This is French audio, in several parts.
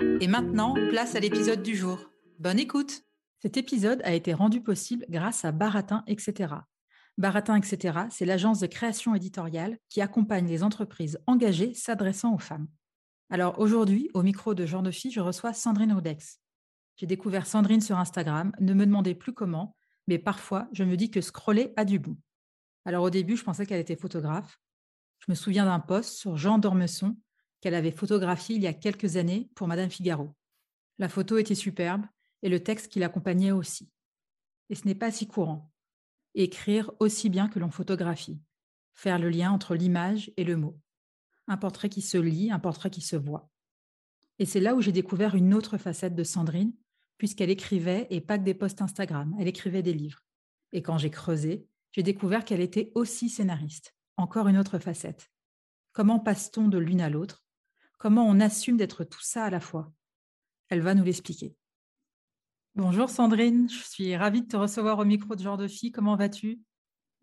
Et maintenant, place à l'épisode du jour. Bonne écoute Cet épisode a été rendu possible grâce à Baratin, etc. Baratin, etc., c'est l'agence de création éditoriale qui accompagne les entreprises engagées s'adressant aux femmes. Alors aujourd'hui, au micro de Genre de Fille, je reçois Sandrine Audex. J'ai découvert Sandrine sur Instagram, ne me demandez plus comment, mais parfois je me dis que scroller a du bon. Alors au début, je pensais qu'elle était photographe. Je me souviens d'un post sur Jean Dormesson qu'elle avait photographié il y a quelques années pour Madame Figaro. La photo était superbe et le texte qui l'accompagnait aussi. Et ce n'est pas si courant. Écrire aussi bien que l'on photographie. Faire le lien entre l'image et le mot. Un portrait qui se lit, un portrait qui se voit. Et c'est là où j'ai découvert une autre facette de Sandrine, puisqu'elle écrivait et pas que des posts Instagram, elle écrivait des livres. Et quand j'ai creusé, j'ai découvert qu'elle était aussi scénariste. Encore une autre facette. Comment passe-t-on de l'une à l'autre Comment on assume d'être tout ça à la fois Elle va nous l'expliquer. Bonjour Sandrine, je suis ravie de te recevoir au micro de Genre de Fille. Comment vas-tu?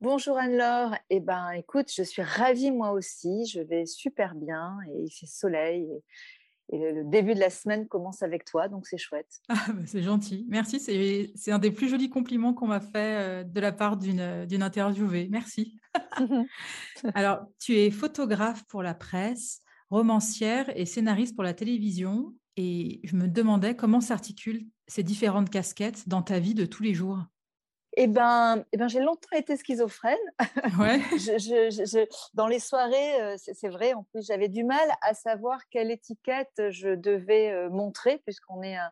Bonjour Anne-Laure. Eh ben, écoute, je suis ravie moi aussi. Je vais super bien et il fait soleil. Et, le, début de la semaine commence avec toi, donc c'est chouette. Ah, bah, c'est gentil. Merci. C'est un des plus jolis compliments qu'on m'a fait euh, de la part d'une interviewée. Merci. Alors, tu es photographe pour la presse romancière et scénariste pour la télévision. Et je me demandais comment s'articulent ces différentes casquettes dans ta vie de tous les jours. Eh ben, eh ben j'ai longtemps été schizophrène. Ouais. je, dans les soirées, euh, c'est vrai, en plus, j'avais du mal à savoir quelle étiquette je devais euh, montrer, puisqu'on est un,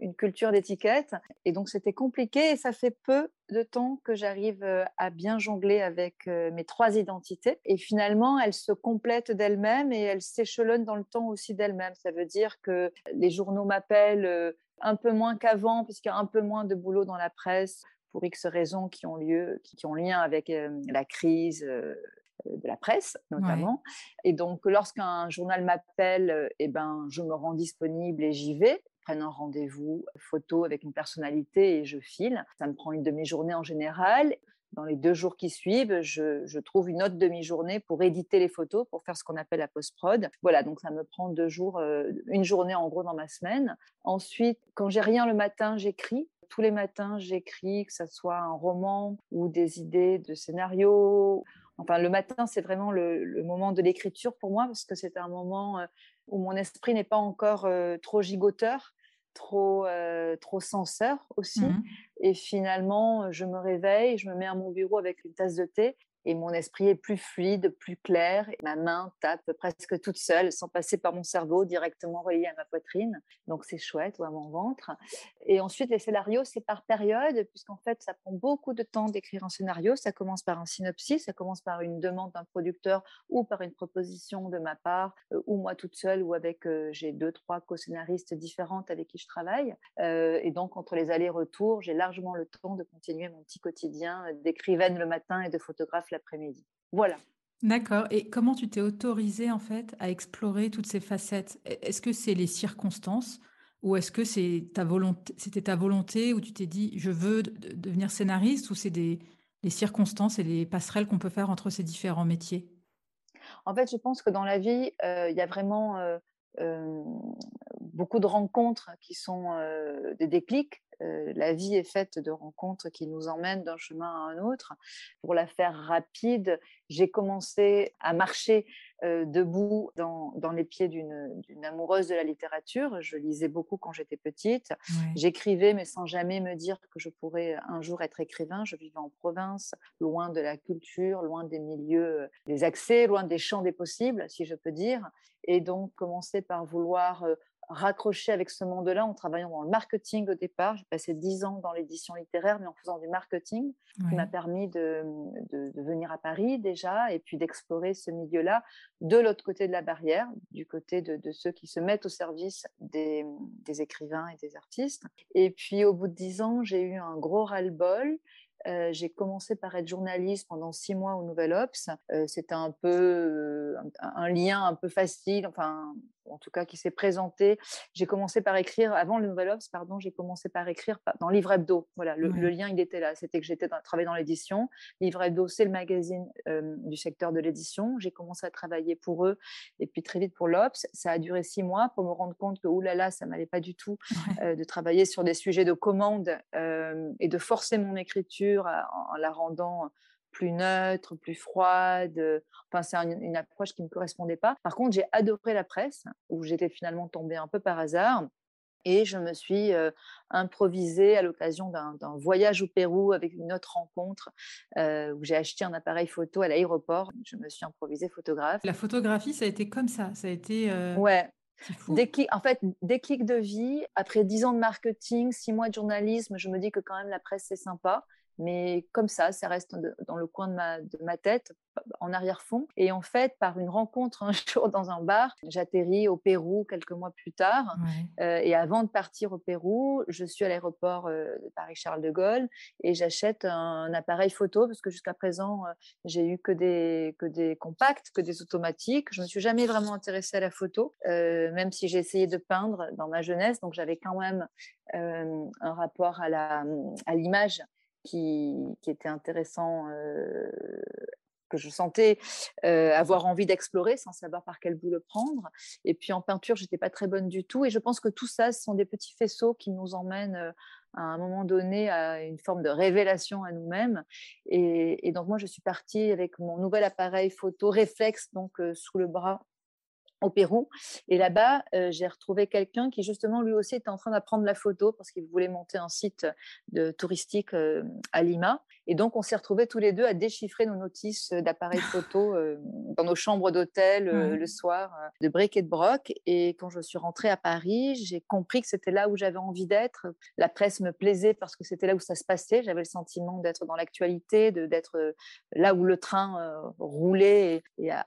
une culture d'étiquette. Et donc, c'était compliqué et ça fait peu de temps que j'arrive euh, à bien jongler avec euh, mes trois identités. Et finalement, elles se complètent d'elles-mêmes et elles s'échelonnent dans le temps aussi d'elles-mêmes. Ça veut dire que les journaux m'appellent euh, un peu moins qu'avant, puisqu'il y a un peu moins de boulot dans la presse pour X raisons qui ont lieu, qui, ont lien avec la crise de la presse notamment. Et donc, lorsqu'un journal m'appelle, eh ben, je me rends disponible et j'y vais prenne un rendez-vous photo avec une personnalité et je file. Ça me prend une demi-journée en général. Dans les deux jours qui suivent, je, trouve une autre demi-journée pour éditer les photos, pour faire ce qu'on appelle la post-prod. Voilà, donc ça me prend deux jours, euh, une journée en gros dans ma semaine. Ensuite, quand j'ai rien le matin, j'écris tous les matins, j'écris, que ce soit un roman ou des idées de scénario. Enfin, le matin, c'est vraiment le, moment de l'écriture pour moi, parce que c'est un moment euh, où mon esprit n'est pas encore euh, trop gigoteur, trop, euh, trop censeur aussi. Mmh et finalement, je me réveille, je me mets à mon bureau avec une tasse de thé et mon esprit est plus fluide, plus clair. Et ma main tape presque toute seule, sans passer par mon cerveau, directement relié à ma poitrine. Donc c'est chouette, ou à mon ventre. Et ensuite, les scénarios, c'est par période, puisqu'en fait, ça prend beaucoup de temps d'écrire un scénario. Ça commence par un synopsis, ça commence par une demande d'un producteur ou par une proposition de ma part, euh, ou moi toute seule, ou avec, euh, j'ai deux, trois co-scénaristes différentes avec qui je travaille. Euh, et donc, entre les allers-retours, j'ai largement le temps de continuer mon petit quotidien d'écrivaine le matin et de photographe l'après-midi. Voilà. D'accord. Et comment tu t'es autorisée en fait à explorer toutes ces facettes? Est-ce que c'est les circonstances ou est-ce que c'est ta volonté, c'était ta volonté où tu t'es dit je veux devenir scénariste ou c'est des les circonstances et les passerelles qu'on peut faire entre ces différents métiers? En fait, je pense que dans la vie, euh, il y a vraiment euh, euh, beaucoup de rencontres qui sont des déclics la vie est faite de rencontres qui nous emmènent d'un chemin à un autre. Pour la faire rapide, j'ai commencé à marcher debout dans, les pieds d'une amoureuse de la littérature. Je lisais beaucoup quand j'étais petite. J'écrivais, mais sans jamais me dire que je pourrais un jour être écrivain. Je vivais en province, loin de la culture, loin des milieux, des accès, loin des champs des possibles, si je peux dire. Et donc, commencer par vouloir raccrocher avec ce monde-là en travaillant dans le marketing au départ. J'ai passé dix ans dans l'édition littéraire, mais en faisant du marketing, qui m'a permis de, venir à Paris déjà et puis d'explorer ce milieu-là de l'autre côté de la barrière, du côté de, ceux qui se mettent au service des, des, écrivains et des artistes. Et puis au bout de dix ans, j'ai eu un gros ras-le-bol euh, j'ai commencé par être journaliste pendant six mois au Nouvel Ops. Euh, c'était un peu euh, un, lien un peu facile, enfin en tout cas qui s'est présenté. J'ai commencé par écrire avant le Nouvel Ops, pardon, j'ai commencé par écrire dans Livre Hebdo. Voilà, le, lien il était là. C'était que j'étais travaillé dans l'édition. Livre Hebdo, c'est le magazine du secteur de l'édition. J'ai commencé à travailler pour eux et puis très vite pour l'Ops. Ça a duré six mois pour me rendre compte que oulala, ça m'allait pas du tout de travailler sur des sujets de commande et de forcer mon écriture en la rendant plus neutre, plus froide. Enfin, c'est une, approche qui ne me correspondait pas. Par contre, j'ai adoré la presse, où j'étais finalement tombée un peu par hasard. Et je me suis improvisée à l'occasion d'un voyage au Pérou avec une autre rencontre où j'ai acheté un appareil photo à l'aéroport. Je me suis improvisée photographe. La photographie, ça a été comme ça. Ça a été. Ouais, en fait, déclic de vie. Après dix ans de marketing, six mois de journalisme, je me dis que quand même la presse, c'est sympa mais comme ça, ça reste dans le coin de ma, de ma tête, en arrière-fond. Et en fait, par une rencontre un jour dans un bar, j'atterris au Pérou quelques mois plus tard. Euh, et avant de partir au Pérou, je suis à l'aéroport euh, de Paris-Charles de Gaulle et j'achète un, appareil photo parce que jusqu'à présent, euh, j'ai eu que des, que des compacts, que des automatiques. Je ne me suis jamais vraiment intéressée à la photo, même si j'ai essayé de peindre dans ma jeunesse. Donc j'avais quand même un rapport à l'image qui, était intéressant, euh, que je sentais euh, avoir envie d'explorer sans savoir par quel bout le prendre. Et puis en peinture, j'étais pas très bonne du tout. Et je pense que tout ça, ce sont des petits faisceaux qui nous emmènent euh, à un moment donné à une forme de révélation à nous-mêmes. Et, donc moi, je suis partie avec mon nouvel appareil photo réflexe, donc sous le bras, au Pérou. Et là-bas, euh, j'ai retrouvé quelqu'un qui justement lui aussi était en train d'apprendre la photo parce qu'il voulait monter un site de touristique euh, à Lima. Et donc, on s'est retrouvés tous les deux à déchiffrer nos notices d'appareils photo euh, dans nos chambres d'hôtel le soir, de bric et de broc. Et quand je suis rentrée à Paris, j'ai compris que c'était là où j'avais envie d'être. La presse me plaisait parce que c'était là où ça se passait. J'avais le sentiment d'être dans l'actualité, d'être là où le train roulait et, à,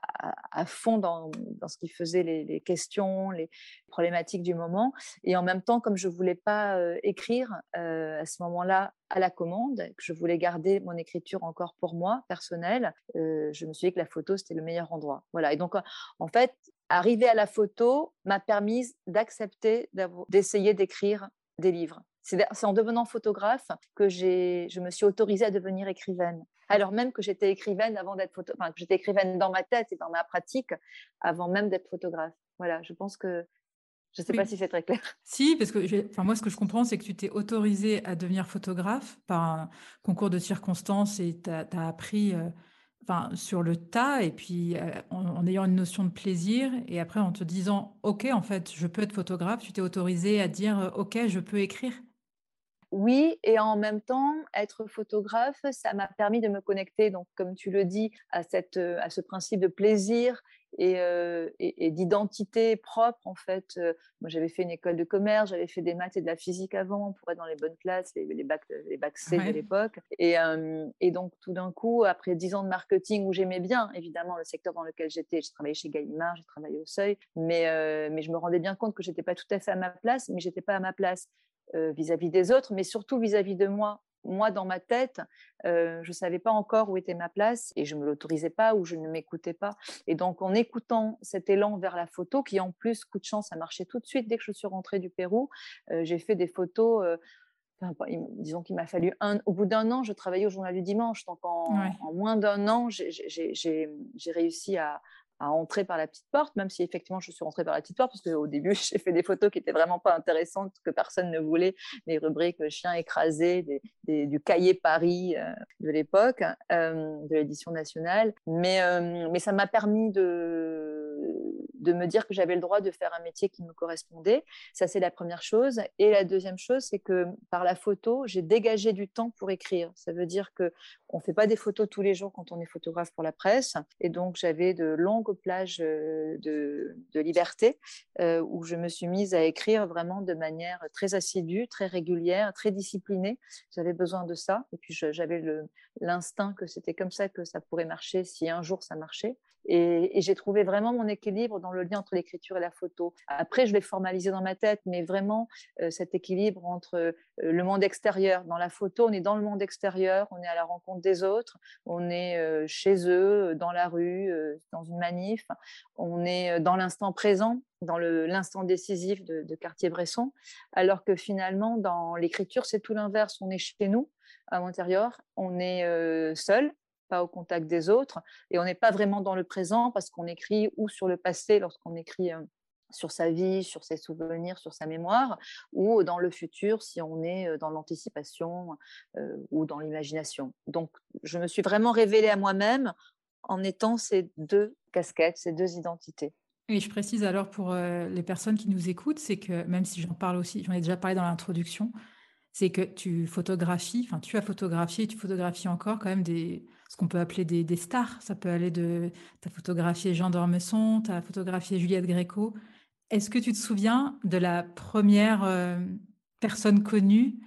à, fond dans, dans ce qui faisait les, questions, les problématiques du moment. Et en même temps, comme je voulais pas euh, écrire euh, à ce moment-là à la commande, que je voulais garder mon écriture encore pour moi, personnelle, euh, je me suis dit que la photo, c'était le meilleur endroit. Voilà. Et donc, en fait, arriver à la photo m'a permis d'accepter d'essayer d'écrire des livres. C'est en devenant photographe que je me suis autorisée à devenir écrivaine. Alors même que j'étais écrivaine avant d'être photo, enfin, que j'étais écrivaine dans ma tête et dans ma pratique avant même d'être photographe. Voilà, je pense que je ne sais pas si c'est très clair. Si, parce que enfin, moi, ce que je comprends, c'est que tu t'es autorisée à devenir photographe par un concours de circonstances et tu as, appris euh, enfin, sur le tas et puis euh, en, ayant une notion de plaisir et après en te disant, OK, en fait, je peux être photographe, tu t'es autorisée à dire, euh, OK, je peux écrire oui, et en même temps, être photographe, ça m'a permis de me connecter, donc comme tu le dis, à, cette, à ce principe de plaisir et, euh, d'identité propre en fait. Euh, moi, j'avais fait une école de commerce, j'avais fait des maths et de la physique avant pour être dans les bonnes classes, les, les bacs, les bacs C de l'époque. Et, euh, et, donc tout d'un coup, après dix ans de marketing où j'aimais bien évidemment le secteur dans lequel j'étais, j'ai travaillé chez Gallimard, j'ai travaillé au Seuil, mais mais je me rendais bien compte que j'étais pas tout à fait à ma place, mais j'étais pas à ma place. Euh, vis-à-vis des autres, mais surtout vis-à-vis de moi. Moi, dans ma tête, euh, je ne savais pas encore où était ma place et je ne me l'autorisais pas ou je ne m'écoutais pas. Et donc, en écoutant cet élan vers la photo, qui en plus, coup de chance, a marché tout de suite dès que je suis rentrée du Pérou, euh, j'ai fait des photos. disons qu'il m'a fallu un. Au bout d'un an, je travaillais au journal du dimanche. Donc, en, moins d'un an, j'ai réussi à, entrer par la petite porte, même si effectivement je suis rentrée par la petite porte, parce qu'au début j'ai fait des photos qui étaient vraiment pas intéressantes, que personne ne voulait, des rubriques chien écrasé, du cahier Paris de l'époque, de l'édition nationale. Mais, mais ça m'a permis de de me dire que j'avais le droit de faire un métier qui me correspondait. Ça, c'est la première chose. Et la deuxième chose, c'est que par la photo, j'ai dégagé du temps pour écrire. Ça veut dire que on fait pas des photos tous les jours quand on est photographe pour la presse. Et donc, j'avais de longues plages euh, de, liberté euh, où je me suis mise à écrire vraiment de manière très assidue, très régulière, très disciplinée. J'avais besoin de ça. Et puis, j'avais l'instinct que c'était comme ça que ça pourrait marcher si un jour ça marchait. Et, j'ai trouvé vraiment mon équilibre dans le lien entre l'écriture et la photo. Après, je l'ai formalisé dans ma tête, mais vraiment euh, cet équilibre entre euh, le monde extérieur. Dans la photo, on est dans le monde extérieur, on est à la rencontre des autres, on est euh, chez eux, dans la rue, dans une manif, on est dans l'instant présent, dans l'instant décisif de, de Cartier-Bresson, alors que finalement, dans l'écriture, c'est tout l'inverse. On est chez nous, à l'intérieur, on est seul, pas au contact des autres, et on n'est pas vraiment dans le présent parce qu'on écrit ou sur le passé lorsqu'on écrit euh, sur sa vie, sur ses souvenirs, sur sa mémoire, ou dans le futur si on est euh, dans l'anticipation euh, ou dans l'imagination. Donc, je me suis vraiment révélée à moi-même en étant ces deux casquettes, ces deux identités. Et je précise alors pour les personnes qui nous écoutent, c'est que même si j'en parle aussi, j'en ai déjà parlé dans l'introduction, c'est que tu photographies, enfin tu as photographié, tu photographies encore quand même des, ce qu'on peut appeler des, stars. Ça peut aller de, tu as photographié Jean d'Ormesson, tu as photographié Juliette Gréco. Est-ce que tu te souviens de la première euh, personne connue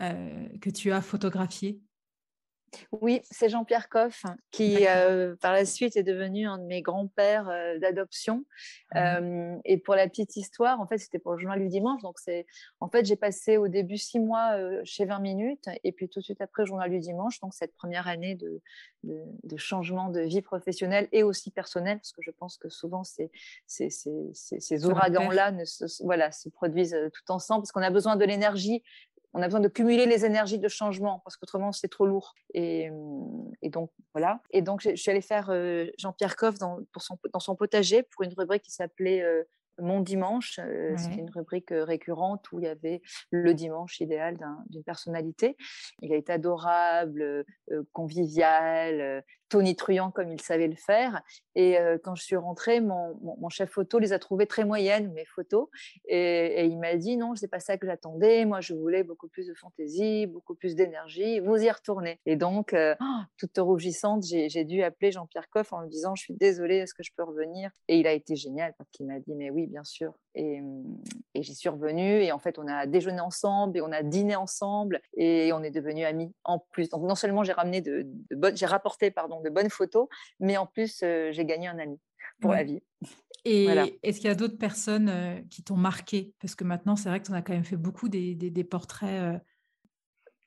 euh, que tu as photographiée? Oui, c'est Jean-Pierre Coff qui, euh, par la suite, est devenu un de mes grands-pères euh, d'adoption. Ah euh, et pour la petite histoire, en fait, c'était pour le journal du dimanche. Donc, c'est, en fait, j'ai passé au début six mois chez 20 minutes et puis tout de suite après, journal du dimanche. Donc, cette première année de, de, changement de vie professionnelle et aussi personnelle, parce que je pense que souvent, ces, ces, ces ouragans-là ne voilà, se produisent tout ensemble parce qu'on a besoin de l'énergie on a besoin de cumuler les énergies de changement parce qu'autrement c'est trop lourd. Et, donc voilà. Et donc je suis allée faire euh, Jean-Pierre Coff dans, son potager pour une rubrique qui s'appelait euh, mon dimanche, c'était une rubrique récurrente où il y avait le dimanche idéal d'une personnalité. Il a été adorable, convivial, tonitruant comme il savait le faire. Et quand je suis rentrée, mon, mon, chef photo les a trouvées très moyennes, mes photos. Et, il m'a dit non, c'est pas ça que j'attendais. Moi, je voulais beaucoup plus de fantaisie, beaucoup plus d'énergie. Vous y retournez. Et donc, oh, toute rougissante, j'ai dû appeler Jean-Pierre Coff en lui disant je suis désolée, est-ce que je peux revenir? Et il a été génial parce qu'il m'a dit mais oui, bien sûr. Et, et j'y suis revenue. Et en fait, on a déjeuné ensemble et on a dîné ensemble et on est devenus amis en plus. Donc, non seulement j'ai ramené de, de bonnes, j'ai rapporté pardon de bonnes photos, mais en plus, euh, j'ai gagné un ami pour la vie. Et est-ce qu'il y a d'autres personnes euh, qui t'ont marqué? Parce que maintenant, c'est vrai que tu en as quand même fait beaucoup des, des, portraits euh,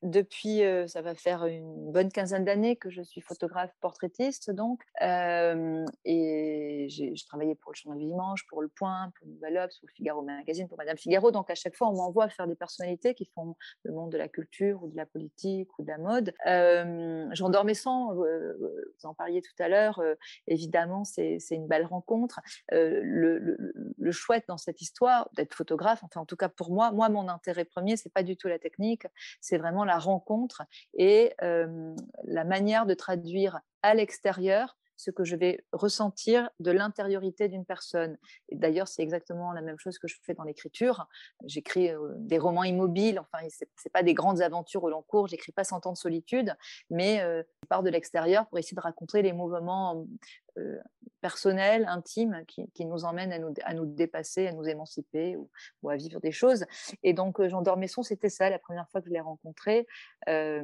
depuis, ça va faire une bonne quinzaine d'années que je suis photographe portraitiste, donc, et j'ai travaillé pour le Journal du Dimanche, pour Le Point, pour Nouvelle Obs, pour le Figaro Magazine, pour Madame Figaro. Donc, à chaque fois, on m'envoie faire des personnalités qui font le monde de la culture ou de la politique ou de la mode. Euh, euh, vous en parliez tout à l'heure, évidemment, c'est une belle rencontre. Le, le, le, chouette dans cette histoire d'être photographe, enfin, en tout cas pour moi, moi, mon intérêt premier, c'est pas du tout la technique, c'est vraiment la rencontre et la manière de traduire à l'extérieur ce que je vais ressentir de l'intériorité d'une personne. Et d'ailleurs, c'est exactement la même chose que je fais dans l'écriture. J'écris des romans immobiles, enfin, c'est pas des grandes aventures au long cours, j'écris pas Cent ans de solitude, mais je pars de l'extérieur pour essayer de raconter les mouvements euh, personnel, intime, qui, nous emmène à nous, à nous dépasser, à nous émanciper ou, à vivre des choses. Et donc, euh, Jean Dormesson, c'était ça, la première fois que je l'ai rencontré. Euh,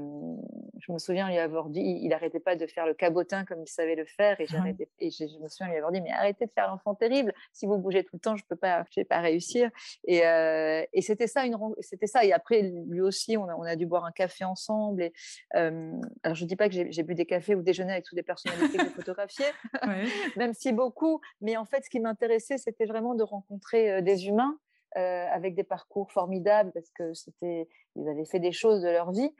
je me souviens lui avoir dit, il n'arrêtait pas de faire le cabotin comme il savait le faire, et, et je, me souviens lui avoir dit, mais arrêtez de faire l'enfant terrible, si vous bougez tout le temps, je ne peux pas, je vais pas réussir. Et, et c'était ça, une, c'était ça. Et après, lui aussi, on a, on a dû boire un café ensemble. Et, alors, je ne dis pas que j'ai bu des cafés ou déjeuner avec toutes les personnalités que j'ai photographiées, même si beaucoup. Mais en fait, ce qui m'intéressait, c'était vraiment de rencontrer euh, des humains euh, avec des parcours formidables parce que c'était, ils avaient fait des choses de leur vie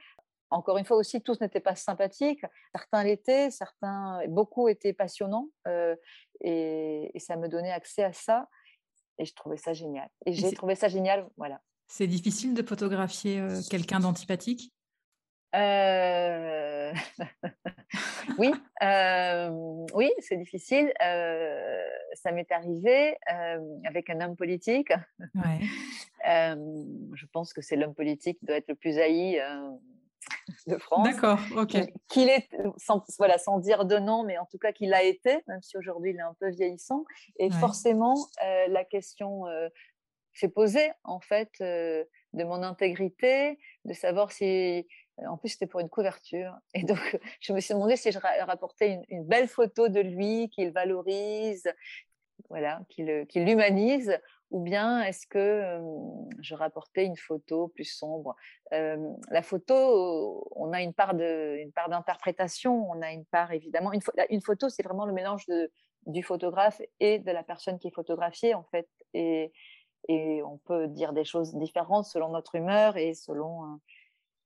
encore une fois aussi, tous n'étaient pas sympathiques. Certains l'étaient, certains, beaucoup étaient passionnants. et, ça me donnait accès à ça. Et je trouvais ça génial. Et j'ai trouvé ça génial, voilà. C'est difficile de photographier quelqu'un d'antipathique? Euh, oui, euh, oui, c'est difficile. Euh, ça m'est arrivé avec un homme politique. je pense que c'est l'homme politique qui doit être le plus haï de France. D'accord, ok. Qu'il est, sans, voilà, sans dire de nom, mais en tout cas qu'il a été, même si aujourd'hui il est un peu vieillissant. Et forcément, la question s'est posée, en fait, de mon intégrité, de savoir si en plus, c'était pour une couverture. Et donc, je me suis demandé si je rapportais une, belle photo de lui, qu'il valorise, voilà, qu'il l'humanise, ou bien est-ce que je rapportais une photo plus sombre La photo, on a une part d'interprétation, on a une part évidemment. Une, une photo, c'est vraiment le mélange de, du photographe et de la personne qui est photographiée, en fait. Et, et on peut dire des choses différentes selon notre humeur et selon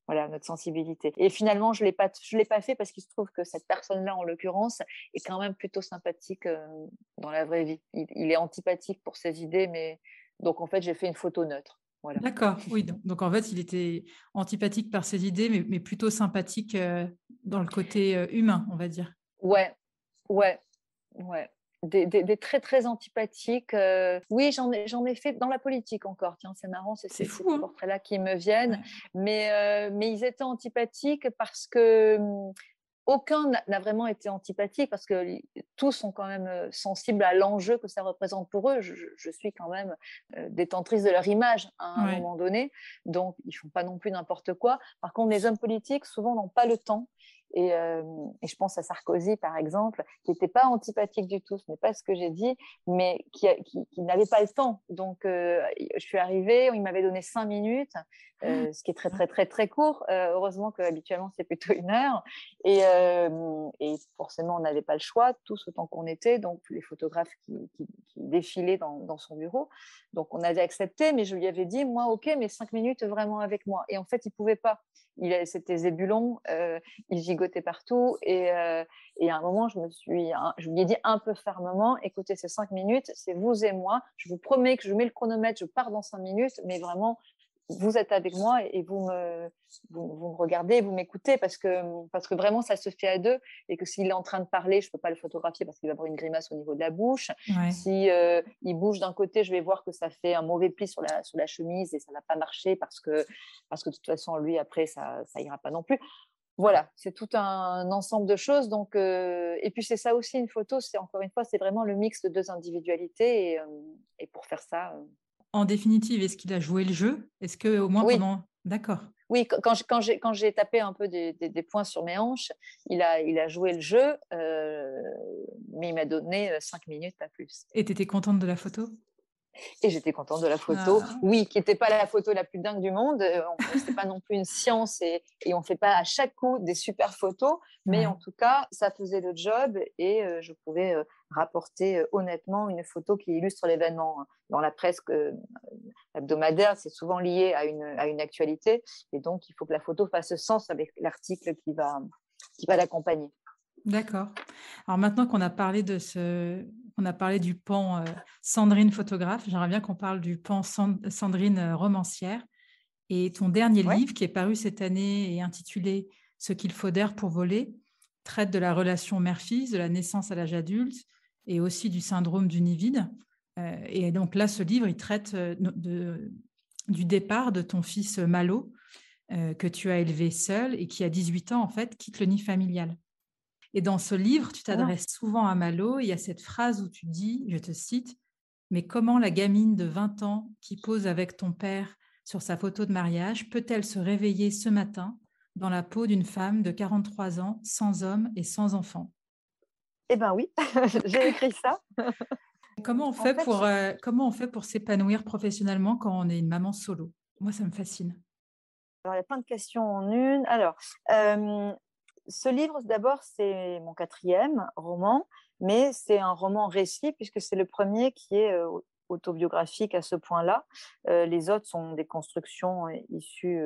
voilà, notre sensibilité. Et finalement, je ne l'ai pas, je l'ai pas fait parce qu'il se trouve que cette personne-là, en l'occurrence, est quand même plutôt sympathique euh, dans la vraie vie. Il, est antipathique pour ses idées, mais donc en fait, j'ai fait une photo neutre. Voilà. D'accord, oui. Donc, en fait, il était antipathique par ses idées, mais, mais plutôt sympathique euh, dans le côté euh, humain, on va dire. Ouais, ouais, ouais des, très très antipathiques. Euh, oui, j'en ai, j'en ai fait dans la politique encore. Tiens, c'est marrant, c'est, ces hein. portraits-là qui me viennent. Mais, euh, mais ils étaient antipathiques parce que hum, aucun n'a vraiment été antipathique parce que tous sont quand même euh, sensibles à l'enjeu que ça représente pour eux. Je, suis quand même détentrice de leur image à un moment donné, donc ils font pas non plus n'importe quoi. Par contre, les hommes politiques souvent n'ont pas le temps et, et, je pense à Sarkozy, par exemple, qui n'était pas antipathique du tout, ce n'est pas ce que j'ai dit, mais qui, qui, n'avait pas le temps. Donc, je suis arrivée, il m'avait donné cinq minutes, euh, ce qui est très, très, très, très court. Euh, heureusement qu'habituellement, c'est plutôt une heure. Et, et forcément, on n'avait pas le choix, tous autant qu'on était, donc les photographes qui, qui, défilaient dans, dans, son bureau. Donc, on avait accepté, mais je lui avais dit, moi, OK, mais cinq minutes vraiment avec moi. Et en fait, il ne pouvait pas c'était zébulon, euh, il gigotait partout. Et, euh, et, à un moment, je, me suis, je lui ai dit un peu fermement écoutez, ces cinq minutes, c'est vous et moi. Je vous promets que je mets le chronomètre, je pars dans cinq minutes, mais vraiment, vous êtes avec moi et vous me, vous, me regardez, vous m'écoutez parce que, parce que vraiment ça se fait à deux et que s'il est en train de parler, je ne peux pas le photographier parce qu'il va avoir une grimace au niveau de la bouche. Si euh, il bouge d'un côté, je vais voir que ça fait un mauvais pli sur la, sur la chemise et ça n'a pas marché parce que, parce que de toute façon, lui, après, ça ira pas non plus. Voilà, c'est tout un ensemble de choses. Donc, euh, et puis c'est ça aussi une photo. C'est encore une fois, c'est vraiment le mix de deux individualités. Et, euh, et pour faire ça, en définitive, est-ce qu'il a joué le jeu? Est-ce que au moins oui. pendant D'accord. Oui, quand, quand, j'ai, quand j'ai tapé un peu des, points sur mes hanches, il a, il a joué le jeu, euh, mais il m'a donné euh, cinq minutes, pas plus. Et tu étais contente de la photo? Et j'étais contente de la photo. Ah. Oui, qui n'était pas la photo la plus dingue du monde. Euh, Ce n'est pas non plus une science et, et on ne fait pas à chaque coup des super photos. Mais en tout cas, ça faisait le job et euh, je pouvais euh, rapporter honnêtement une photo qui illustre l'événement. Dans la presse hebdomadaire, c'est souvent lié à une, à une actualité. Et donc, il faut que la photo fasse sens avec l'article qui va, qui va l'accompagner. D'accord. Alors maintenant qu'on a parlé de ce, on a parlé du pan euh, Sandrine photographe, j'aimerais bien qu'on parle du pan Sandrine euh, romancière. Et ton dernier livre, qui est paru cette année et intitulé Ce qu'il faut d'air pour voler, traite de la relation mère-fils, de la naissance à l'âge adulte et aussi du syndrome du nid vide. Euh, et donc là, ce livre, il traite de, du départ de ton fils Malo, que tu as élevé seul et qui, à 18 ans, en fait, quitte le nid familial. Et dans ce livre, tu ah. t'adresses souvent à Malo. Il y a cette phrase où tu dis, je te cite, Mais comment la gamine de 20 ans qui pose avec ton père sur sa photo de mariage peut-elle se réveiller ce matin dans la peau d'une femme de 43 ans, sans homme et sans enfant? Eh bien oui, j'ai écrit ça. comment on fait, pour, euh, comment on fait pour s'épanouir professionnellement quand on est une maman solo? Moi, ça me fascine. Alors, il y a plein de questions en une. Alors, euh, ce livre, d'abord, c'est mon quatrième roman, mais c'est un roman récit puisque c'est le premier qui est euh, autobiographique à ce point-là. Les autres sont des constructions issues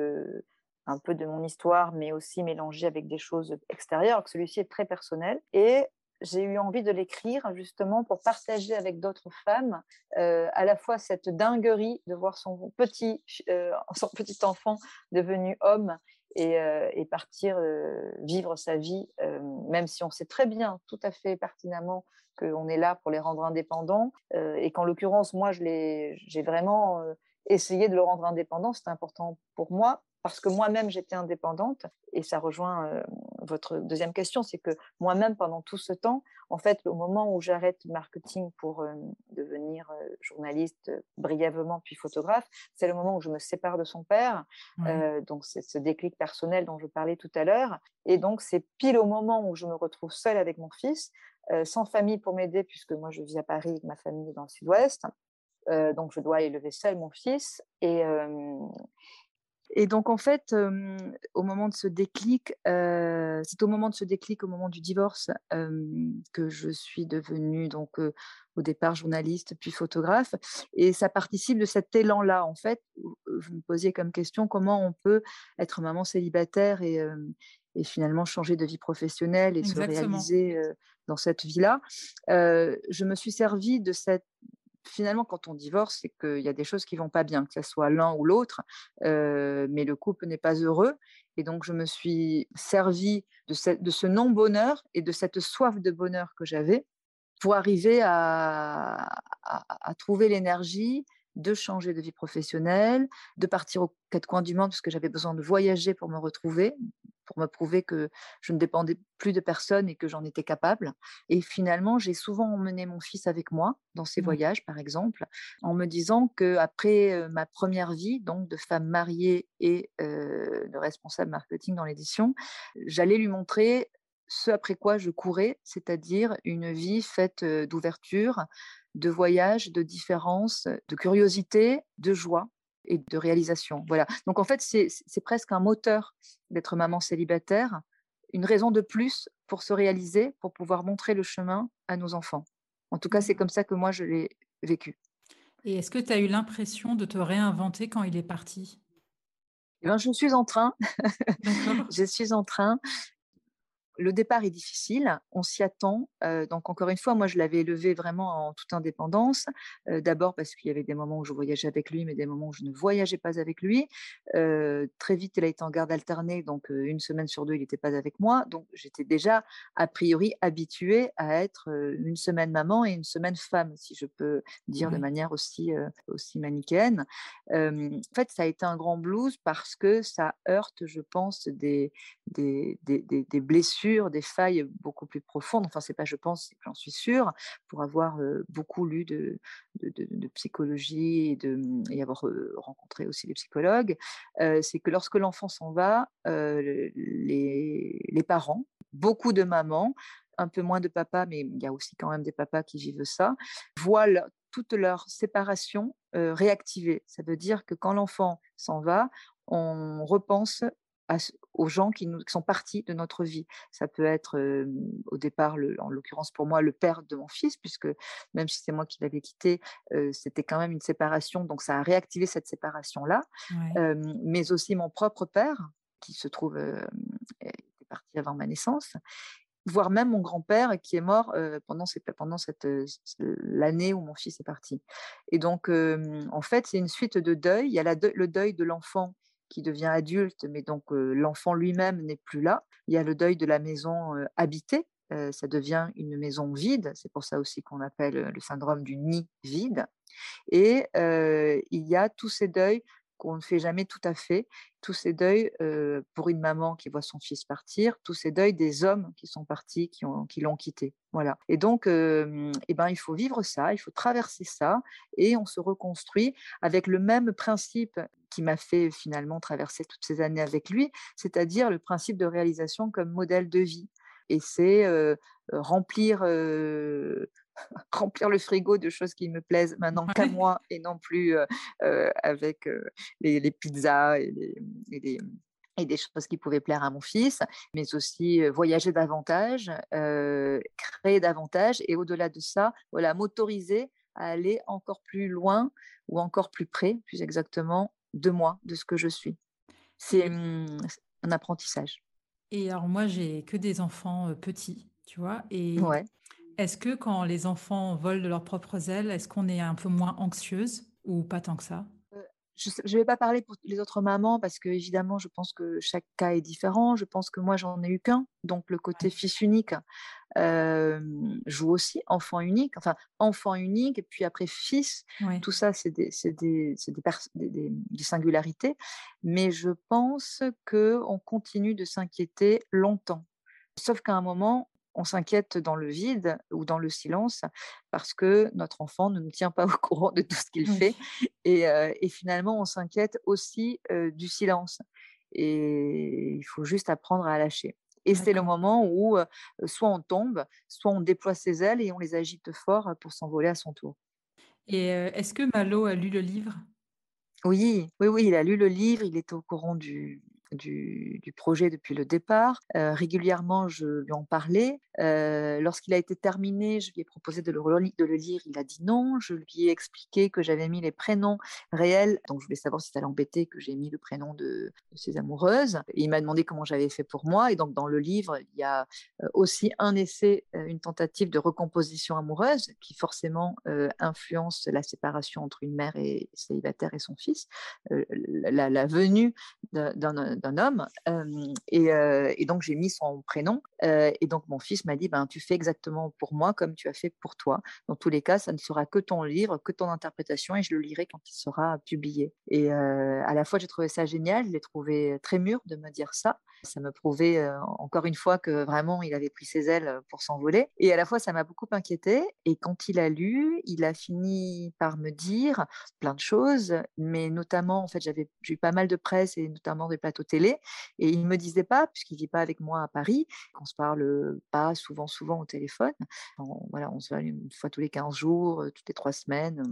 un peu de mon histoire, mais aussi mélangé avec des choses extérieures. Celui-ci est très personnel. Et j'ai eu envie de l'écrire justement pour partager avec d'autres femmes euh, à la fois cette dinguerie de voir son petit, euh, son petit enfant devenu homme et, euh, et partir vivre sa vie, même si on sait très bien, tout à fait pertinemment, qu'on est là pour les rendre indépendants. et qu'en l'occurrence, moi, j'ai vraiment essayé de le rendre indépendant. C'était important pour moi parce que moi-même j'étais indépendante et ça rejoint euh, votre deuxième question, c'est que moi-même pendant tout ce temps, en fait, au moment où j'arrête le marketing pour euh, devenir euh, journaliste brièvement puis photographe, c'est le moment où je me sépare de son père. donc c'est ce déclic personnel dont je parlais tout à l'heure. Et donc c'est pile au moment où je me retrouve seule avec mon fils, sans famille pour m'aider puisque moi je vis à Paris, ma famille est dans le Sud-Ouest. donc je dois élever seul mon fils et et donc, en fait, au moment de ce déclic, c'est au moment de ce déclic, au moment du divorce, que je suis devenue, donc, au départ, journaliste, puis photographe. Et ça participe de cet élan-là, en fait. Vous me posiez comme question comment on peut être maman célibataire et, et finalement changer de vie professionnelle et se réaliser dans cette vie-là. je me suis servie de cette finalement, quand on divorce, c'est qu'il y a des choses qui vont pas bien, que ce soit l'un ou l'autre, mais le couple n'est pas heureux. Et donc, je me suis servi de, ce non-bonheur et de cette soif de bonheur que j'avais pour arriver à trouver l'énergie de changer de vie professionnelle, de partir aux quatre coins du monde parce que j'avais besoin de voyager pour me retrouver, pour me prouver que je ne dépendais plus de personne et que j'en étais capable. Et finalement, j'ai souvent emmené mon fils avec moi dans ces mmh. voyages, par exemple, en me disant que après ma première vie, donc de femme mariée et de responsable marketing dans l'édition, j'allais lui montrer ce après quoi je courais, c'est-à-dire une vie faite d'ouverture, de voyage, de différence, de curiosité, de joie et de réalisation. Voilà. Donc en fait, c'est presque un moteur d'être maman célibataire, une raison de plus pour se réaliser, pour pouvoir montrer le chemin à nos enfants. En tout cas, c'est comme ça que moi, je l'ai vécu. Et est-ce que tu as eu l'impression de te réinventer quand il est parti? Eh ben, je suis en train. je suis en train le départ est difficile, on s'y attend. donc encore une fois, moi je l'avais élevé vraiment en toute indépendance. D'abord parce qu'il y avait des moments où je voyageais avec lui, mais des moments où je ne voyageais pas avec lui. très vite, il a été en garde alternée, donc une semaine sur deux, il n'était pas avec moi. Donc j'étais déjà a priori habituée à être une semaine maman et une semaine femme, si je peux dire de manière aussi aussi manichéenne. en fait, ça a été un grand blues parce que ça heurte, je pense, des, des, des blessures des failles beaucoup plus profondes. Enfin, c'est pas je pense, j'en suis sûre, pour avoir beaucoup lu de, psychologie et, de, et avoir rencontré aussi des psychologues, c'est que lorsque l'enfant s'en va, les, parents, beaucoup de mamans, un peu moins de papas, mais il y a aussi quand même des papas qui vivent ça, voient toute leur séparation réactivée. Ça veut dire que quand l'enfant s'en va, on repense aux gens qui, nous, sont partis de notre vie. Ça peut être au départ, en l'occurrence pour moi, le père de mon fils, puisque même si c'est moi qui l'avais quitté, c'était quand même une séparation, donc ça a réactivé cette séparation-là. mais aussi mon propre père, qui se trouve était parti avant ma naissance, voire même mon grand-père qui est mort pendant, pendant cette, l'année où mon fils est parti. Et donc, en fait, c'est une suite de deuil. Il y a le deuil de l'enfant qui devient adulte, mais donc l'enfant lui-même n'est plus là. Il y a le deuil de la maison habitée, ça devient une maison vide. C'est pour ça aussi qu'on appelle le syndrome du nid vide. Et il y a tous ces deuils qu'on ne fait jamais tout à fait, tous ces deuils pour une maman qui voit son fils partir, tous ces deuils des hommes qui sont partis, qui, ont, l'ont quitté. Voilà. Et donc, eh ben, il faut vivre ça, il faut traverser ça, et on se reconstruit avec le même principe qui m'a fait finalement traverser toutes ces années avec lui, c'est-à-dire le principe de réalisation comme modèle de vie. Et c'est remplir remplir le frigo de choses qui me plaisent maintenant qu'à moi et non plus avec les, pizzas et, et, des choses qui pouvaient plaire à mon fils, mais aussi voyager davantage, créer davantage et au-delà de ça, voilà, m'autoriser à aller encore plus loin ou encore plus près, plus exactement, de moi, de ce que je suis. c'est mmh, un apprentissage. Et alors moi, j'ai que des enfants petits, tu vois. Et ouais. est-ce que quand les enfants volent de leurs propres ailes, est-ce qu'on est un peu moins anxieuse ou pas tant que ça? Je ne vais pas parler pour les autres mamans parce que évidemment, je pense que chaque cas est différent. Je pense que moi, j'en ai eu qu'un, donc le côté fils unique euh, joue aussi. Enfant unique, enfin enfant unique et puis après fils. Tout ça, c'est des, des, des, des, singularités. Mais je pense que on continue de s'inquiéter longtemps. Sauf qu'à un moment, on s'inquiète dans le vide ou dans le silence parce que notre enfant ne nous tient pas au courant de tout ce qu'il fait. Et, finalement, on s'inquiète aussi du silence. Et il faut juste apprendre à lâcher. Et c'est le moment où soit on tombe, soit on déploie ses ailes et on les agite fort pour s'envoler à son tour. Et est-ce que Malo a lu le livre? Oui, oui, oui, il a lu le livre, il est au courant du, du, projet depuis le départ. Euh, régulièrement, je lui en parlais. Euh, lorsqu'il a été terminé, je lui ai proposé de le, de le, lire. Il a dit non. Je lui ai expliqué que j'avais mis les prénoms réels. Donc, je voulais savoir si ça l'embêtait que j'ai mis le prénom de, ses amoureuses. il m'a demandé comment j'avais fait pour moi. Et donc, dans le livre, il y a euh, aussi un essai, une tentative de recomposition amoureuse qui forcément influence la séparation entre une mère et célibataire et son fils. La, la, venue d'un d'un homme. et, donc, j'ai mis son prénom. et donc, mon fils m'a dit, ben, tu fais exactement pour moi comme tu as fait pour toi. Dans tous les cas, ça ne sera que ton livre, que ton interprétation, et je le lirai quand il sera publié. Et à la fois, j'ai trouvé ça génial, je l'ai trouvé très mûr de me dire ça. Ça me prouvait encore une fois que vraiment, il avait pris ses ailes pour s'envoler. Et à la fois, ça m'a beaucoup inquiété. Et quand il a lu, il a fini par me dire plein de choses, mais notamment, en fait, j'avais eu pas mal de presse et notamment des plateaux Et il ne me disait pas, puisqu'il ne vit pas avec moi à Paris, qu'on se parle pas souvent, souvent au téléphone. voilà, on se voit une fois tous les 15 jours, toutes les trois semaines.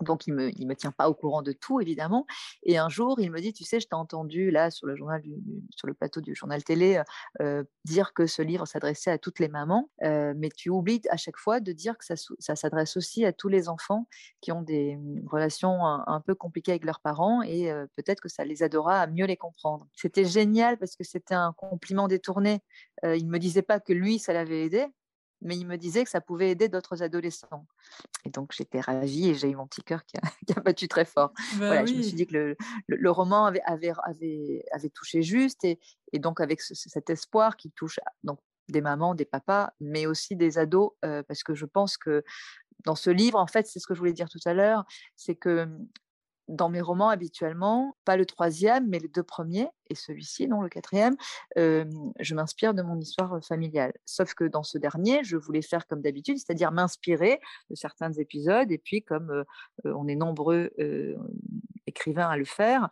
Donc, il ne me, tient pas au courant de tout, évidemment. Et un jour, il me dit, tu sais, je t'ai entendu là sur le, journal sur le plateau du journal télé euh, dire que ce livre s'adressait à toutes les mamans, euh, mais tu oublies à chaque fois de dire que ça, s'adresse aussi à tous les enfants qui ont des mmh, relations un, peu compliquées avec leurs parents et euh, peut-être que ça les aidera à mieux les comprendre. C'était génial parce que c'était un compliment détourné. il ne me disait pas que lui, ça l'avait aidé, mais il me disait que ça pouvait aider d'autres adolescents. Et donc j'étais ravie et j'ai eu mon petit cœur qui a, battu très fort. Bah voilà, Je me suis dit que le, le, roman avait, avait, avait, avait, touché juste et, et donc avec cet espoir qui touche donc, des mamans, des papas, mais aussi des ados, euh, parce que je pense que dans ce livre, en fait, c'est ce que je voulais dire tout à l'heure, c'est que dans mes romans habituellement, pas le troisième, mais les deux premiers, et celui-ci, non le quatrième, je m'inspire de mon histoire familiale. Sauf que dans ce dernier, je voulais faire comme d'habitude, c'est-à-dire m'inspirer de certains épisodes, et puis comme on est nombreux écrivains à le faire,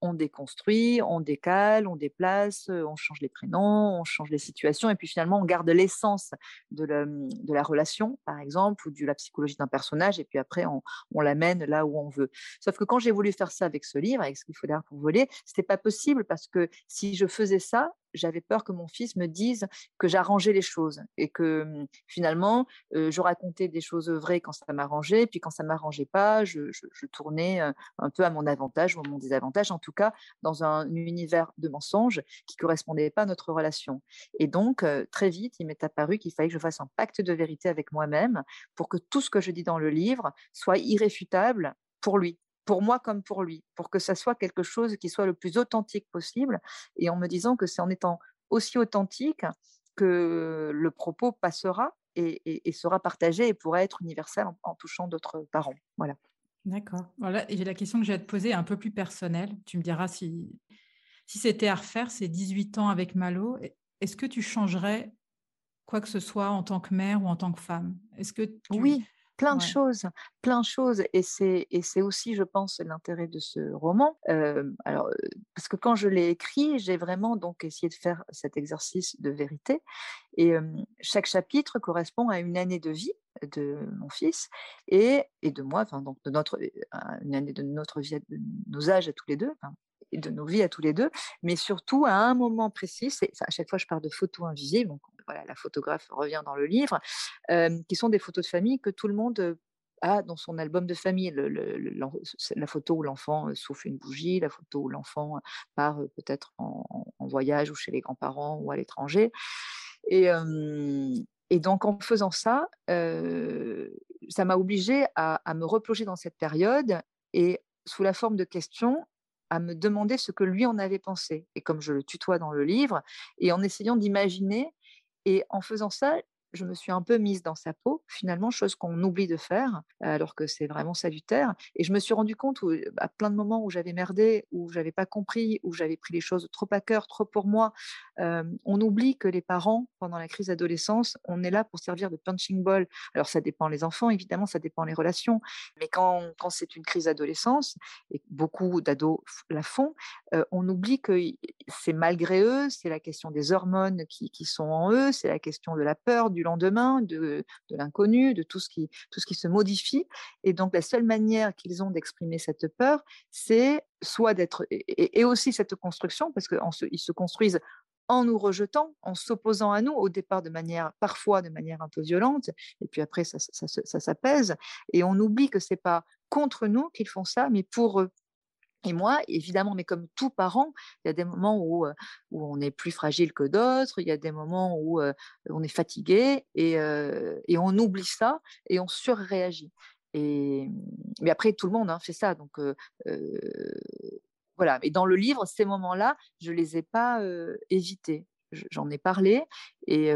on déconstruit, on décale, on déplace, on change les prénoms, on change les situations, et puis finalement on garde l'essence de, de, la relation, par exemple, ou de la psychologie d'un personnage, et puis après on, l'amène là où on veut. Sauf que quand j'ai voulu faire ça avec ce livre, avec ce qu'il faut d'ailleurs pour voler, c'était pas possible parce que si je faisais ça, j'avais peur que mon fils me dise que j'arrangeais les choses et que mmh, finalement, je racontais des choses vraies quand ça m'arrangeait, puis quand ça m'arrangeait pas, je, tournais un peu à mon avantage ou à mon désavantage, en tout cas dans un univers de mensonges qui correspondait pas à notre relation. Et donc, très vite, il m'est apparu qu'il fallait que je fasse un pacte de vérité avec moi-même pour que tout ce que je dis dans le livre soit irréfutable pour lui pour moi comme pour lui, pour que ça soit quelque chose qui soit le plus authentique possible, et en me disant que c'est en étant aussi authentique que le propos passera et, sera partagé et pourra être universel en, touchant d'autres parents. Voilà. D'accord. Voilà. Et la question que je vais te poser est un peu plus personnelle. Tu me diras si, si c'était à refaire, ces 18 ans avec Malo, est-ce que tu changerais quoi que ce soit en tant que mère ou en tant que femme? Est-ce que Oui, plein de choses, plein de choses. Et c'est, et c'est aussi, je pense, l'intérêt de ce roman. alors, parce que quand je l'ai écrit, j'ai vraiment donc essayé de faire cet exercice de vérité. Et chaque chapitre correspond à une année de vie de mon fils et, et de moi, enfin, donc de notre, une année de notre vie, de nos âges à tous les deux, de nos vies à tous les deux, mais surtout à un moment précis. C'est, à chaque fois, je parle de photos invisibles, voilà, la photographe revient dans le livre, qui sont des photos de famille que tout le monde a dans son album de famille la photo où l'enfant souffle une bougie, la photo où l'enfant part peut-être en, voyage ou chez les grands-parents ou à l'étranger. Et, donc en faisant ça, ça m'a obligée à me replonger dans cette période et sous la forme de questions, à me demander ce que lui en avait pensé. Et comme je le tutoie dans le livre, et en essayant d'imaginer, et en faisant ça, je me suis un peu mise dans sa peau, finalement, chose qu'on oublie de faire, alors que c'est vraiment salutaire. Et je me suis rendu compte à plein de moments où j'avais merdé, où j'avais pas compris, où j'avais pris les choses trop à cœur, trop pour moi. on oublie que les parents, pendant la crise d'adolescence, on est là pour servir de punching ball. Alors ça dépend les enfants, évidemment, ça dépend les relations. Mais quand, c'est une crise d'adolescence, et beaucoup d'ados la font, on oublie que c'est malgré eux, c'est la question des hormones qui, qui sont en eux, c'est la question de la peur, du lendemain, de, l'inconnu, de tout ce, qui, tout ce qui se modifie. Et donc, la seule manière qu'ils ont d'exprimer cette peur, c'est soit d'être, et, aussi cette construction, parce qu'ils se, se construisent en nous rejetant, en s'opposant à nous, au départ de manière, parfois de manière un peu violente, et puis après ça, ça, ça s'apaise, et on oublie que c'est pas contre nous qu'ils font ça, mais pour eux. Et moi, évidemment, mais comme tout parent, il y a des moments où, on est plus fragile que d'autres, il y a des moments où on est fatigué et, on oublie ça et on surréagit. Et, mais après, tout le monde hein, fait ça. Donc, voilà. Et dans le livre, ces moments-là, je ne les ai pas évités. J'en ai parlé et,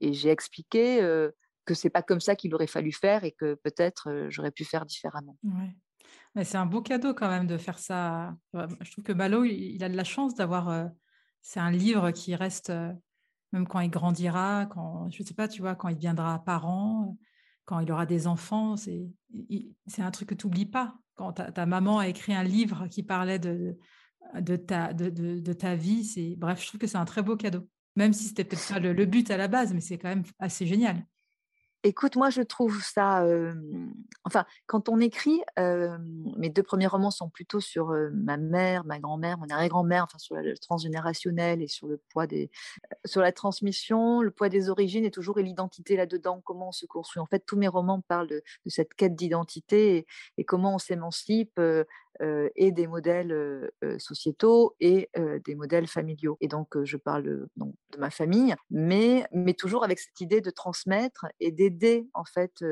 et j'ai expliqué que c'est pas comme ça qu'il aurait fallu faire et que peut-être j'aurais pu faire différemment. Ouais c'est un beau cadeau quand même de faire ça. Je trouve que Malo, il a de la chance d'avoir. c'est un livre qui reste, même quand il grandira, quand, je sais pas, tu vois, quand il deviendra parent, quand il aura des enfants, c'est, c'est un truc que tu n'oublies pas. Quand ta, maman a écrit un livre qui parlait de, de, ta, de, de, ta vie, c'est, bref, je trouve que c'est un très beau cadeau. Même si c'était peut-être pas le but à la base, mais c'est quand même assez génial. Écoute, moi, je trouve ça. enfin, quand on écrit, mes deux premiers romans sont plutôt sur ma mère, ma grand-mère, mon arrière-grand-mère, enfin, sur le transgénérationnel et sur le poids des. sur la transmission, le poids des origines et toujours et l'identité là-dedans, comment on se construit. En fait, tous mes romans parlent de, cette quête d'identité et, comment on s'émancipe et des modèles sociétaux et des modèles familiaux. Et donc, je parle de ma famille, mais, mais toujours avec cette idée de transmettre et d'aider en fait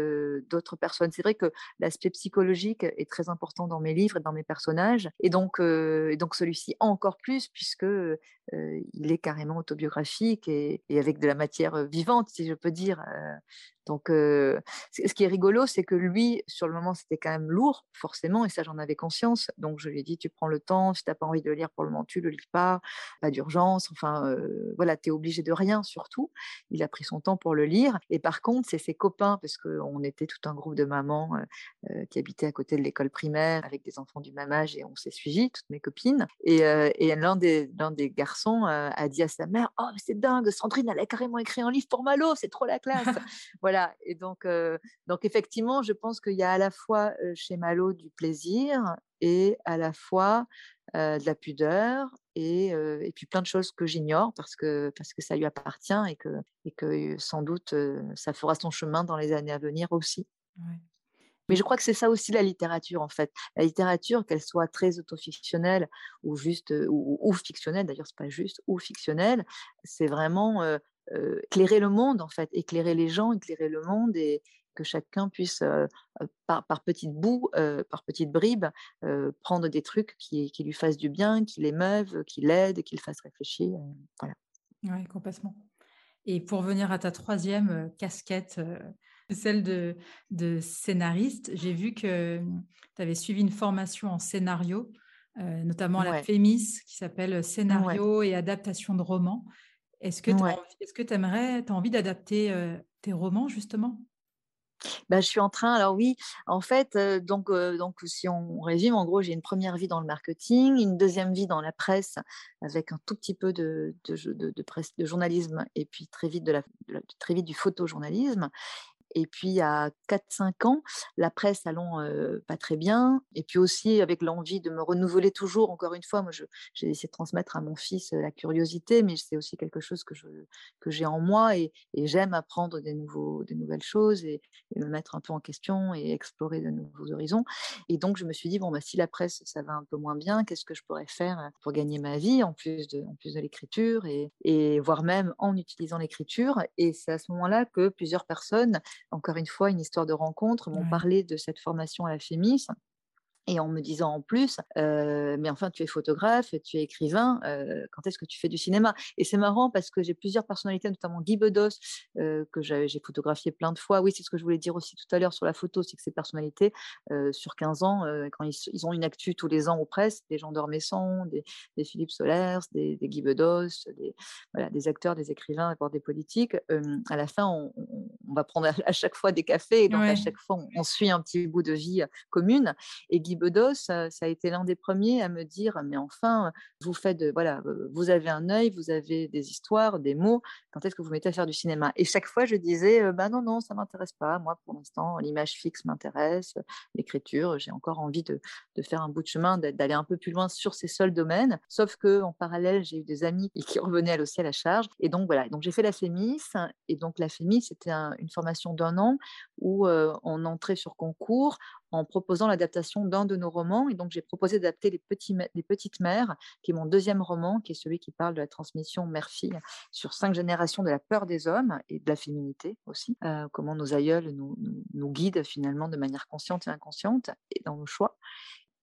d'autres personnes. C'est vrai que l'aspect psychologique est très important dans mes livres et dans mes personnages, et donc, donc celui-ci encore plus puisque il est carrément autobiographique et, et, avec de la matière vivante, si je peux dire. Donc, ce qui est rigolo, c'est que lui, sur le moment, c'était quand même lourd, forcément, et ça, j'en avais conscience. Donc, je lui ai dit, tu prends le temps, si tu n'as pas envie de le lire pour le moment, tu ne le lis pas, pas d'urgence, enfin, voilà, tu es obligé de rien, surtout. Il a pris son temps pour le lire. Et par contre, c'est ses copains, parce qu'on était tout un groupe de mamans qui habitaient à côté de l'école primaire, avec des enfants du même âge, et on s'est suivis, toutes mes copines. Et, et l'un des, des garçons a dit à sa mère, oh, c'est dingue, Sandrine, elle a carrément écrit un livre pour Malo, c'est trop la classe. voilà et donc, donc effectivement, je pense qu'il y a à la fois chez Malo du plaisir et à la fois de la pudeur et, et, puis plein de choses que j'ignore parce que, parce que ça lui appartient et que, et que sans doute ça fera son chemin dans les années à venir aussi. Mais je crois que c'est ça aussi la littérature en fait. La littérature, qu'elle soit très autofictionnelle ou juste ou, ou fictionnelle, d'ailleurs c'est pas juste, ou fictionnelle, c'est vraiment éclairer le monde, en fait, éclairer les gens, éclairer le monde et que chacun puisse, par, par petites bouts, par petites bribes, prendre des trucs qui, qui, lui fassent du bien, qui l'émeuvent, qui l'aident, qui le fassent réfléchir. voilà. Oui, complètement. Et pour venir à ta troisième casquette, celle de, de scénariste, j'ai vu que tu avais suivi une formation en scénario, notamment à la FEMIS, qui s'appelle Scénario et adaptation de romans. Est-ce que tu aimerais, tu as envie d'adapter tes romans justement? Bah, je suis en train, alors oui, en fait, donc, donc si on résume, en gros, j'ai une première vie dans le marketing, une deuxième vie dans la presse, avec un tout petit peu de, de, de, presse, de journalisme, et puis très vite, de la, très vite du photojournalisme. Et puis, a 4-5 ans, la presse allant pas très bien. Et puis aussi, avec l'envie de me renouveler toujours, encore une fois, moi, j'ai essayé de transmettre à mon fils la curiosité, mais c'est aussi quelque chose que j'ai que en moi et, j'aime apprendre des, nouveaux, des nouvelles choses et, me mettre un peu en question et explorer de nouveaux horizons. Et donc, je me suis dit, bon, bah, si la presse, ça va un peu moins bien, qu'est-ce que je pourrais faire pour gagner ma vie en plus de, de l'écriture et voire même en utilisant l'écriture. Et c'est à ce moment-là que plusieurs personnes, encore une fois, une histoire de rencontre, m'ont parlé de cette formation à la FEMIS et en me disant en plus, mais enfin, tu es photographe, tu es écrivain, quand est-ce que tu fais du cinéma? Et c'est marrant parce que j'ai plusieurs personnalités, notamment Guy Bedos, que j'ai photographié plein de fois. Oui, c'est ce que je voulais dire aussi tout à l'heure sur la photo, c'est que ces personnalités, sur 15 ans, quand ils, ont une actu tous les ans aux presses, des gens d'Ormesson, des, des, Philippe Solers, des, des Guy Bedos, des, voilà, des acteurs, des écrivains, voire des politiques, à la fin, on, va prendre à, chaque fois des cafés, et donc à chaque fois, on, suit un petit bout de vie commune. Et Guy Bedos, ça, a été l'un des premiers à me dire mais enfin, vous faites voilà, vous avez un œil, vous avez des histoires, des mots. Quand est-ce que vous mettez à faire du cinéma? Et chaque fois, je disais bah non non, ça m'intéresse pas. Moi, pour l'instant, l'image fixe m'intéresse, l'écriture. J'ai encore envie de, faire un bout de chemin, d'aller un peu plus loin sur ces seuls domaines. Sauf que en parallèle, j'ai eu des amis qui revenaient aussi à la charge. Et donc voilà. Donc j'ai fait la FEMIS. Et donc la FEMIS, c'était une formation d'un an où on entrait sur concours en proposant l'adaptation d'un de nos romans. Et donc, j'ai proposé d'adapter les, Petites Mères, qui est mon deuxième roman, qui est celui qui parle de la transmission mère-fille sur cinq générations de la peur des hommes et de la féminité aussi. Euh, comment nos aïeuls nous, nous, guident finalement de manière consciente et inconsciente et dans nos choix.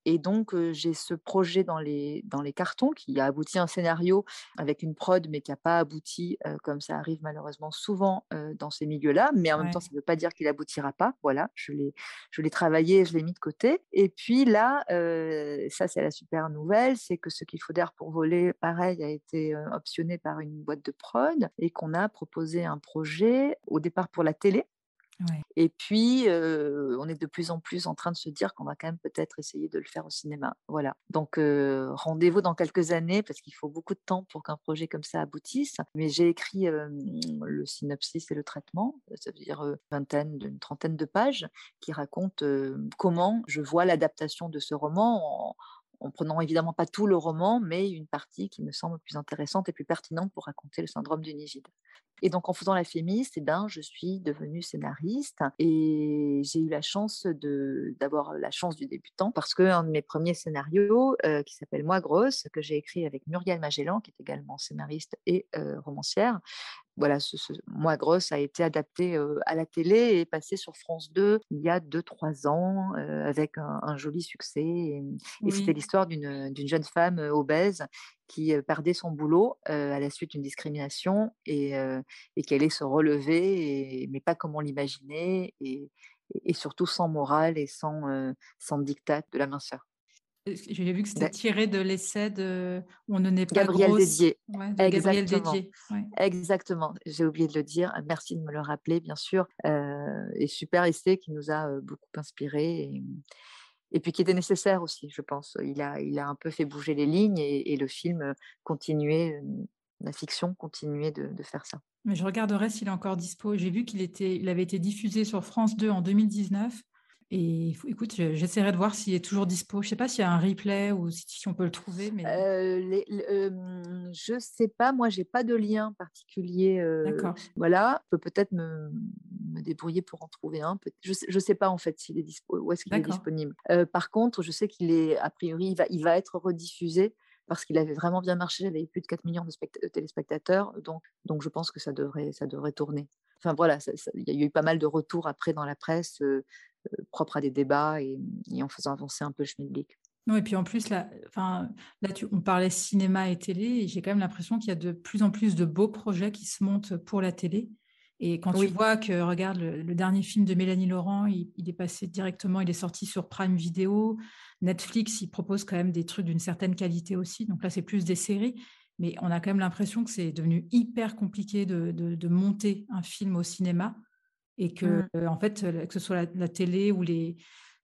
Et donc, j'ai ce projet dans les, dans les cartons qui a abouti à un scénario avec une prod, mais qui n'a pas abouti, comme ça arrive malheureusement souvent dans ces milieux-là. Mais en même temps, ça ne veut pas dire qu'il n'aboutira pas. Voilà, je l'ai, je l'ai travaillé, je l'ai mis de côté. Et puis là, ça, c'est la super nouvelle, c'est que ce qu'il faut d'air pour voler, pareil, a été optionné par une boîte de prod et qu'on a proposé un projet au départ pour la télé et puis, on est de plus en plus en train de se dire qu'on va quand même peut-être essayer de le faire au cinéma. Voilà. Donc, rendez-vous dans quelques années parce qu'il faut beaucoup de temps pour qu'un projet comme ça aboutisse. Mais j'ai écrit le synopsis et le traitement, ça veut dire une vingtaine, une trentaine de pages qui racontent comment je vois l'adaptation de ce roman en, en prenant évidemment pas tout le roman, mais une partie qui me semble plus intéressante et plus pertinente pour raconter le syndrome du Nigide. Et donc, en faisant la féministe, eh ben, je suis devenue scénariste et j'ai eu la chance d'avoir la chance du débutant parce qu'un de mes premiers scénarios, euh, qui s'appelle Moi Grosse, que j'ai écrit avec Muriel Magellan, qui est également scénariste et euh, romancière, voilà, ce, Moi Grosse a été adapté à la télé et passé sur France 2 il y a 2-3 ans avec un, joli succès. Et, c'était l'histoire d'une jeune femme obèse qui perdait son boulot à la suite d'une discrimination et, et qui allait se relever, et, mais pas comme on l'imaginait, et, et, surtout sans morale et sans, sans dictat de la minceur. J'ai vu que c'était tiré de l'essai de On ne n'est pas Gabriel Dédier. Exactement. Exactement. J'ai oublié de le dire. Merci de me le rappeler, bien sûr. Euh, et super essai qui nous a beaucoup inspiré et, puis qui était nécessaire aussi, je pense. Il a, il a un peu fait bouger les lignes et, le film continuait, la fiction continuait de, de faire ça. Mais je regarderai s'il est encore dispo. J'ai vu qu'il était, il avait été diffusé sur France 2 en 2019. Et écoute, j'essaierai de voir s'il est toujours dispo. Je ne sais pas s'il y a un replay ou si, on peut le trouver. Mais... Euh, je ne sais pas. Moi, je n'ai pas de lien particulier. D'accord. Voilà. Je peux peut-être me, débrouiller pour en trouver un. Je ne sais, pas en fait s'il est dispo, où est-ce qu'il est disponible. par contre, je sais qu'il est, a priori, il va, il va être rediffusé parce qu'il avait vraiment bien marché. Il avait plus de 4 millions de, téléspectateurs. Donc, donc, je pense que ça devrait, ça devrait tourner. Enfin voilà, il y a eu pas mal de retours après dans la presse propre à des débats et, en faisant avancer un peu le schmilblick. Non, et puis en plus, là, enfin, là on parlait cinéma et télé, et j'ai quand même l'impression qu'il y a de plus en plus de beaux projets qui se montent pour la télé. Et quand tu vois que, regarde, le, dernier film de Mélanie Laurent, il, est passé directement, il est sorti sur Prime Video. Netflix, il propose quand même des trucs d'une certaine qualité aussi. Donc là, c'est plus des séries. Mais on a quand même l'impression que c'est devenu hyper compliqué de, de, monter un film au cinéma et que, mmh. en fait, que ce soit la, télé ou les,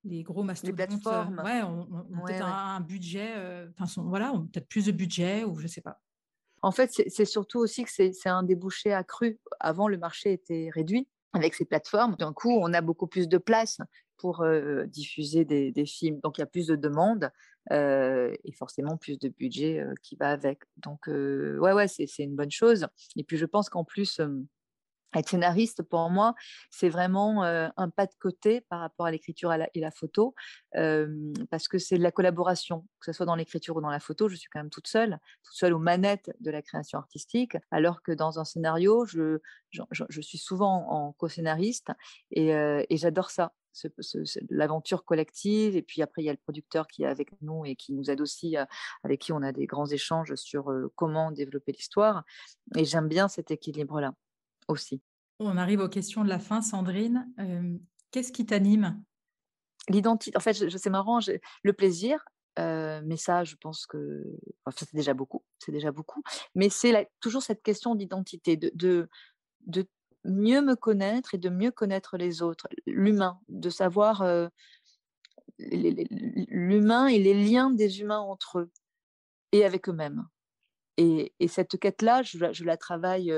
les gros mastodontes, les plateformes. ouais, on, peut-être un, budget, enfin, voilà, peut-être plus de budget ou je sais pas. En fait, c'est surtout aussi que c'est un débouché accru. Avant, le marché était réduit avec ces plateformes, d'un coup, on a beaucoup plus de place pour diffuser des, des, films. Donc, il y a plus de demandes et forcément plus de budget qui va avec. Donc, ouais, ouais, c'est une bonne chose. Et puis, je pense qu'en plus, être scénariste, pour moi, c'est vraiment un pas de côté par rapport à l'écriture et la photo, parce que c'est de la collaboration, que ce soit dans l'écriture ou dans la photo. Je suis quand même toute seule, toute seule aux manettes de la création artistique, alors que dans un scénario, je, je, suis souvent en co-scénariste et, j'adore ça. l'aventure collective et puis après il y a le producteur qui est avec nous et qui nous aide aussi avec qui on a des grands échanges sur comment développer l'histoire et j'aime bien cet équilibre là aussi. On arrive aux questions de la fin, Sandrine. Qu'est-ce qui t'anime? L'identité. En fait, c'est marrant, le plaisir, mais ça, je pense que c'est déjà beaucoup, c'est déjà beaucoup. Mais c'est toujours cette question d'identité, de, de, de, mieux me connaître et de mieux connaître les autres, l'humain, de savoir l'humain et les liens des humains entre eux et avec eux-mêmes. Et, cette quête-là, je, la travaille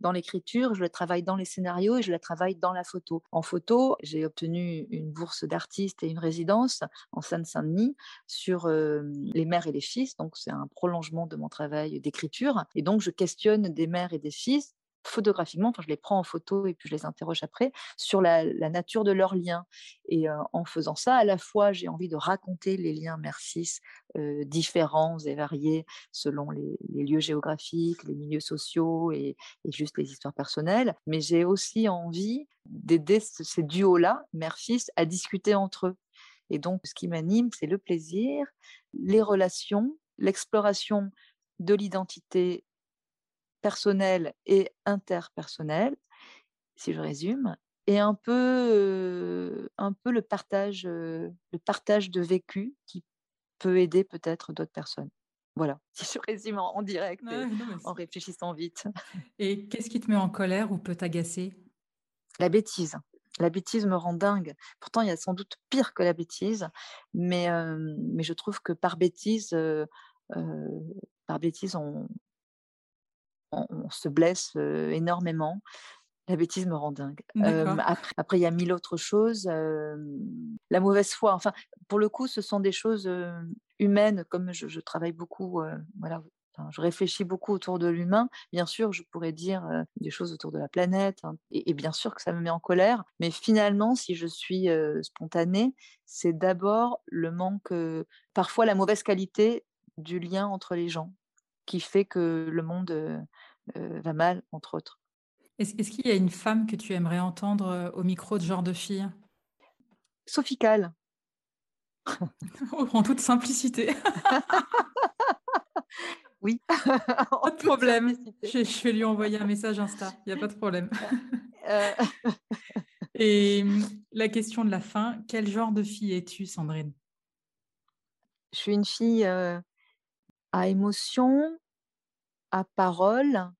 dans l'écriture, je la travaille dans les scénarios et je la travaille dans la photo. En photo, j'ai obtenu une bourse d'artiste et une résidence en Seine-Saint-Denis sur les mères et les fils. Donc, c'est un prolongement de mon travail d'écriture. Et donc, je questionne des mères et des fils photographiquement, enfin, je les prends en photo et puis je les interroge après sur la, nature de leurs liens. Et en faisant ça, à la fois, j'ai envie de raconter les liens mère-fils différents et variés selon les, lieux géographiques, les milieux sociaux et, juste les histoires personnelles, mais j'ai aussi envie d'aider ces duos-là, mère-fils, à discuter entre eux. Et donc, ce qui m'anime, c'est le plaisir, les relations, l'exploration de l'identité personnel et interpersonnel, si je résume, et un peu, un peu le, partage, le partage de vécu qui peut aider peut-être d'autres personnes. Voilà, si je résume en, direct, en réfléchissant vite. Et qu'est-ce qui te met en colère ou peut t'agacer? La bêtise. La bêtise me rend dingue. Pourtant, il y a sans doute pire que la bêtise, mais, mais je trouve que par bêtise, par bêtise, on, on, se blesse énormément. La bêtise me rend dingue. après, il y a mille autres choses. la mauvaise foi. Enfin, pour le coup, ce sont des choses humaines. Comme je, travaille beaucoup, voilà, je réfléchis beaucoup autour de l'humain. Bien sûr, je pourrais dire des choses autour de la planète, hein, et, bien sûr que ça me met en colère. Mais finalement, si je suis spontanée, c'est d'abord le manque, parfois la mauvaise qualité du lien entre les gens, qui fait que le monde va mal, entre autres. Est-ce, qu'il y a une femme que tu aimerais entendre au micro de genre de fille? Sophie Calle. en toute simplicité. oui. pas de problème. Je, vais lui envoyer un message Insta. Il n'y a pas de problème. Euh. Et mmh, la question de la fin, quel genre de fille es-tu, Sandrine? Je suis une fille à émotion, à parole,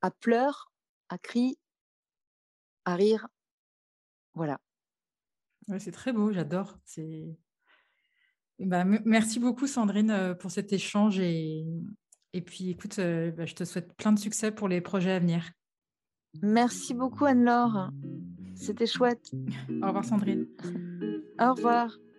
à pleurs, à cris, à rire. Voilà. c'est très beau, j'adore. C'est... Bah, merci beaucoup Sandrine euh, pour cet échange et, et puis écoute, euh, bah, je te souhaite plein de succès pour les projets à venir. Merci beaucoup Anne-Laure. C'était chouette. Au revoir Sandrine. Au revoir.